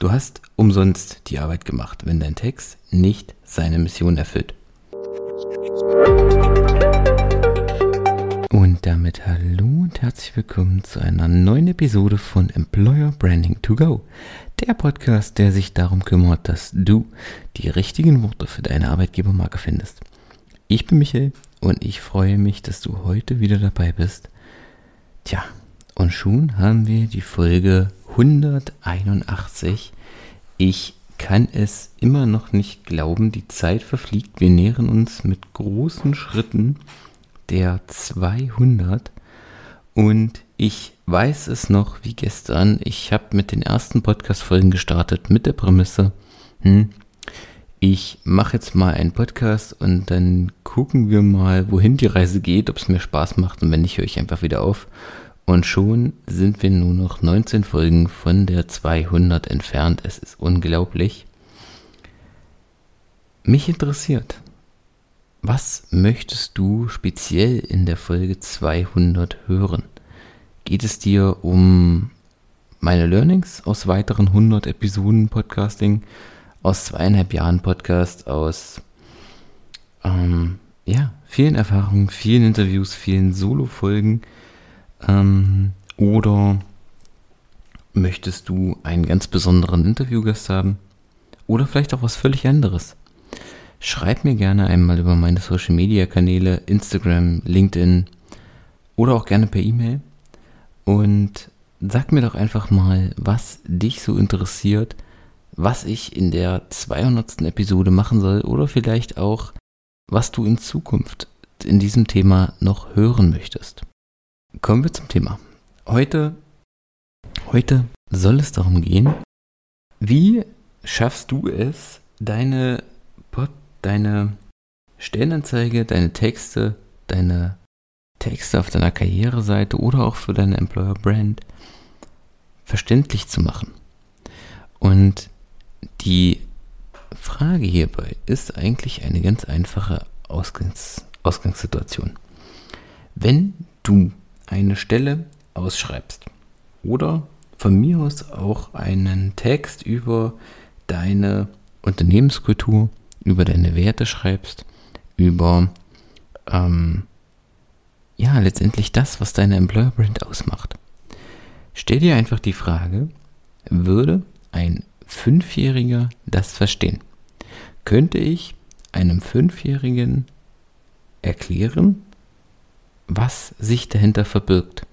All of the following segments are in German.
Du hast umsonst die Arbeit gemacht, wenn dein Text nicht seine Mission erfüllt. Und damit hallo und herzlich willkommen zu einer neuen Episode von Employer Branding to Go. Der Podcast, der sich darum kümmert, dass du die richtigen Worte für deine Arbeitgebermarke findest. Ich bin Michael und ich freue mich, dass du heute wieder dabei bist. Tja, und schon haben wir die Folge 181. Ich kann es immer noch nicht glauben, die Zeit verfliegt. Wir nähern uns mit großen Schritten der 200 und ich weiß es noch wie gestern. Ich habe mit den ersten Podcast-Folgen gestartet mit der Prämisse, hm, ich mache jetzt mal einen Podcast und dann gucken wir mal, wohin die Reise geht, ob es mir Spaß macht und wenn nicht, höre ich einfach wieder auf. Und schon sind wir nur noch 19 Folgen von der 200 entfernt. Es ist unglaublich. Mich interessiert, was möchtest du speziell in der Folge 200 hören? Geht es dir um meine Learnings aus weiteren 100 Episoden Podcasting, aus zweieinhalb Jahren Podcast, aus ähm, ja, vielen Erfahrungen, vielen Interviews, vielen Solo-Folgen? Ähm, oder möchtest du einen ganz besonderen Interviewgast haben? Oder vielleicht auch was völlig anderes? Schreib mir gerne einmal über meine Social Media Kanäle, Instagram, LinkedIn oder auch gerne per E-Mail. Und sag mir doch einfach mal, was dich so interessiert, was ich in der 200. Episode machen soll oder vielleicht auch, was du in Zukunft in diesem Thema noch hören möchtest. Kommen wir zum Thema. Heute, heute soll es darum gehen, wie schaffst du es, deine, deine Stellenanzeige, deine Texte, deine Texte auf deiner Karriereseite oder auch für deine Employer Brand verständlich zu machen. Und die Frage hierbei ist eigentlich eine ganz einfache Ausgangs Ausgangssituation. Wenn du eine Stelle ausschreibst oder von mir aus auch einen Text über deine Unternehmenskultur, über deine Werte schreibst, über ähm, ja letztendlich das, was deine Employer Brand ausmacht. Stell dir einfach die Frage, würde ein Fünfjähriger das verstehen? Könnte ich einem Fünfjährigen erklären, was sich dahinter verbirgt.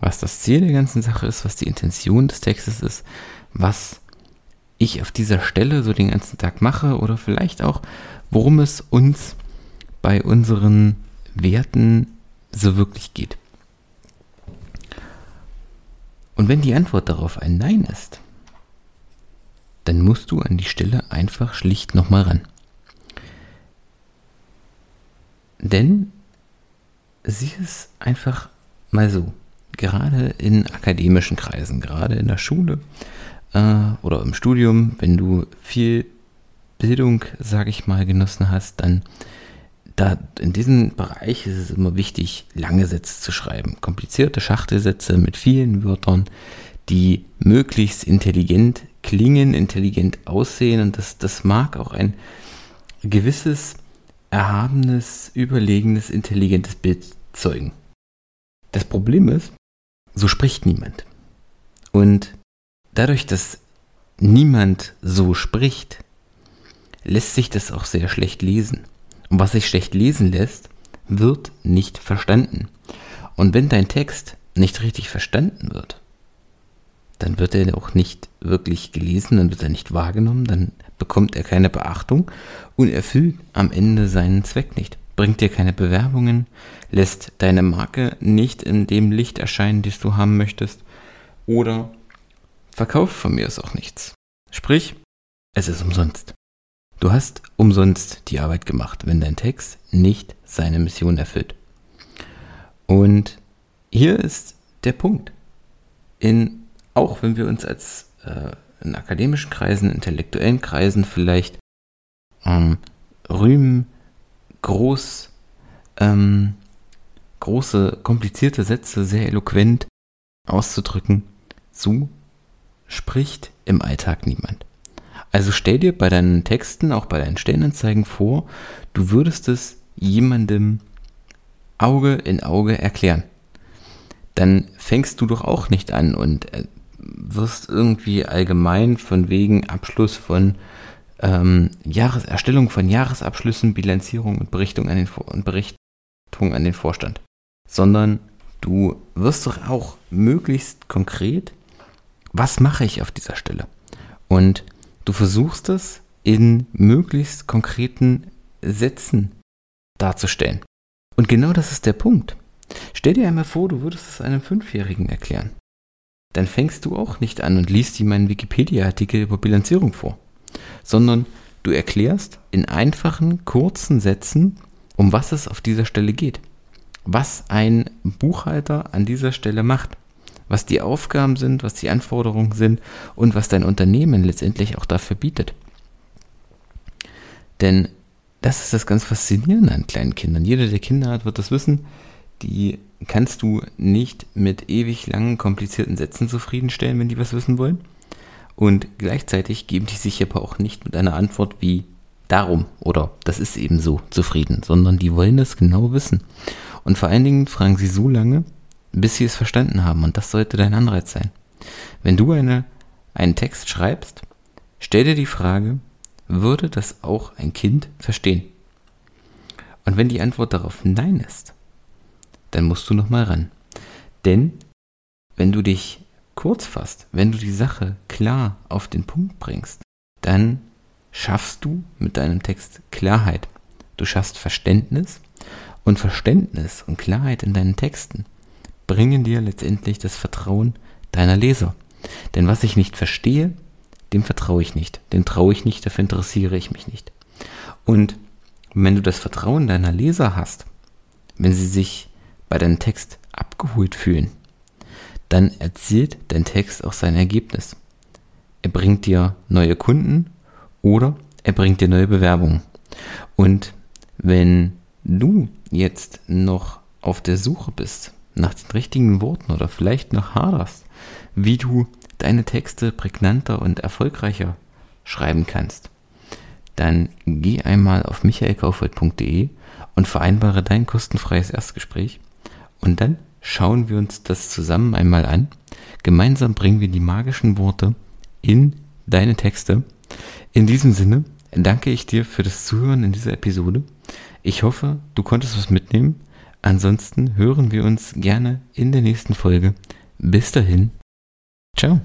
Was das Ziel der ganzen Sache ist, was die Intention des Textes ist, was ich auf dieser Stelle so den ganzen Tag mache oder vielleicht auch, worum es uns bei unseren Werten so wirklich geht. Und wenn die Antwort darauf ein Nein ist, dann musst du an die Stelle einfach schlicht nochmal ran. Denn sieh es einfach mal so. Gerade in akademischen Kreisen, gerade in der Schule äh, oder im Studium, wenn du viel Bildung, sage ich mal, genossen hast, dann da in diesem Bereich ist es immer wichtig, lange Sätze zu schreiben. Komplizierte Schachtelsätze mit vielen Wörtern, die möglichst intelligent klingen, intelligent aussehen. Und das, das mag auch ein gewisses erhabenes, überlegenes, intelligentes Bild zeugen. Das Problem ist, so spricht niemand. Und dadurch, dass niemand so spricht, lässt sich das auch sehr schlecht lesen. Und was sich schlecht lesen lässt, wird nicht verstanden. Und wenn dein Text nicht richtig verstanden wird, dann wird er auch nicht wirklich gelesen, dann wird er nicht wahrgenommen, dann bekommt er keine Beachtung und erfüllt am Ende seinen Zweck nicht. Bringt dir keine Bewerbungen, lässt deine Marke nicht in dem Licht erscheinen, das du haben möchtest oder verkauft von mir ist auch nichts. Sprich, es ist umsonst. Du hast umsonst die Arbeit gemacht, wenn dein Text nicht seine Mission erfüllt. Und hier ist der Punkt. In auch wenn wir uns als äh, in akademischen Kreisen, intellektuellen Kreisen vielleicht ähm, rühmen, groß, ähm, große, komplizierte Sätze sehr eloquent auszudrücken, so spricht im Alltag niemand. Also stell dir bei deinen Texten, auch bei deinen Stellenanzeigen vor, du würdest es jemandem Auge in Auge erklären. Dann fängst du doch auch nicht an und äh, wirst irgendwie allgemein von wegen Abschluss von ähm, Jahres Erstellung von Jahresabschlüssen, Bilanzierung und Berichtung an den, und Berichtung an den Vorstand, sondern du wirst doch auch möglichst konkret, was mache ich auf dieser Stelle? Und du versuchst es in möglichst konkreten Sätzen darzustellen. Und genau das ist der Punkt. Stell dir einmal vor, du würdest es einem Fünfjährigen erklären. Dann fängst du auch nicht an und liest ihm einen Wikipedia-Artikel über Bilanzierung vor, sondern du erklärst in einfachen, kurzen Sätzen, um was es auf dieser Stelle geht. Was ein Buchhalter an dieser Stelle macht. Was die Aufgaben sind, was die Anforderungen sind und was dein Unternehmen letztendlich auch dafür bietet. Denn das ist das ganz Faszinierende an kleinen Kindern. Jeder, der Kinder hat, wird das wissen. Die kannst du nicht mit ewig langen, komplizierten Sätzen zufriedenstellen, wenn die was wissen wollen. Und gleichzeitig geben die sich aber auch nicht mit einer Antwort wie darum oder das ist eben so zufrieden, sondern die wollen das genau wissen. Und vor allen Dingen fragen sie so lange, bis sie es verstanden haben. Und das sollte dein Anreiz sein. Wenn du eine, einen Text schreibst, stell dir die Frage, würde das auch ein Kind verstehen? Und wenn die Antwort darauf Nein ist, dann musst du nochmal ran. Denn wenn du dich kurz fasst, wenn du die Sache klar auf den Punkt bringst, dann schaffst du mit deinem Text Klarheit. Du schaffst Verständnis und Verständnis und Klarheit in deinen Texten bringen dir letztendlich das Vertrauen deiner Leser. Denn was ich nicht verstehe, dem vertraue ich nicht, dem traue ich nicht, dafür interessiere ich mich nicht. Und wenn du das Vertrauen deiner Leser hast, wenn sie sich bei deinem Text abgeholt fühlen, dann erzielt dein Text auch sein Ergebnis. Er bringt dir neue Kunden oder er bringt dir neue Bewerbungen. Und wenn du jetzt noch auf der Suche bist nach den richtigen Worten oder vielleicht noch haderst, wie du deine Texte prägnanter und erfolgreicher schreiben kannst, dann geh einmal auf michaelkaufhold.de und vereinbare dein kostenfreies Erstgespräch und dann schauen wir uns das zusammen einmal an. Gemeinsam bringen wir die magischen Worte in deine Texte. In diesem Sinne danke ich dir für das Zuhören in dieser Episode. Ich hoffe, du konntest was mitnehmen. Ansonsten hören wir uns gerne in der nächsten Folge. Bis dahin. Ciao.